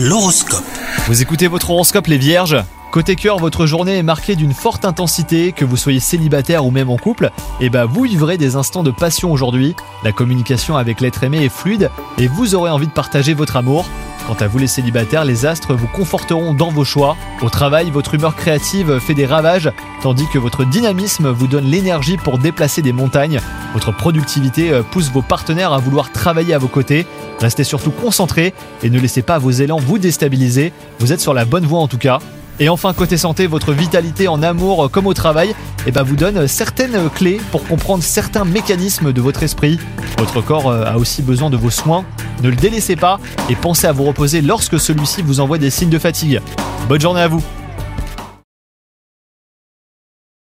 L'horoscope. Vous écoutez votre horoscope les vierges? Côté cœur, votre journée est marquée d'une forte intensité, que vous soyez célibataire ou même en couple, et bah vous vivrez des instants de passion aujourd'hui. La communication avec l'être aimé est fluide et vous aurez envie de partager votre amour. Quant à vous les célibataires, les astres vous conforteront dans vos choix. Au travail, votre humeur créative fait des ravages, tandis que votre dynamisme vous donne l'énergie pour déplacer des montagnes. Votre productivité euh, pousse vos partenaires à vouloir travailler à vos côtés. Restez surtout concentrés et ne laissez pas vos élans vous déstabiliser. Vous êtes sur la bonne voie en tout cas. Et enfin, côté santé, votre vitalité en amour comme au travail eh ben, vous donne certaines clés pour comprendre certains mécanismes de votre esprit. Votre corps euh, a aussi besoin de vos soins. Ne le délaissez pas et pensez à vous reposer lorsque celui-ci vous envoie des signes de fatigue. Bonne journée à vous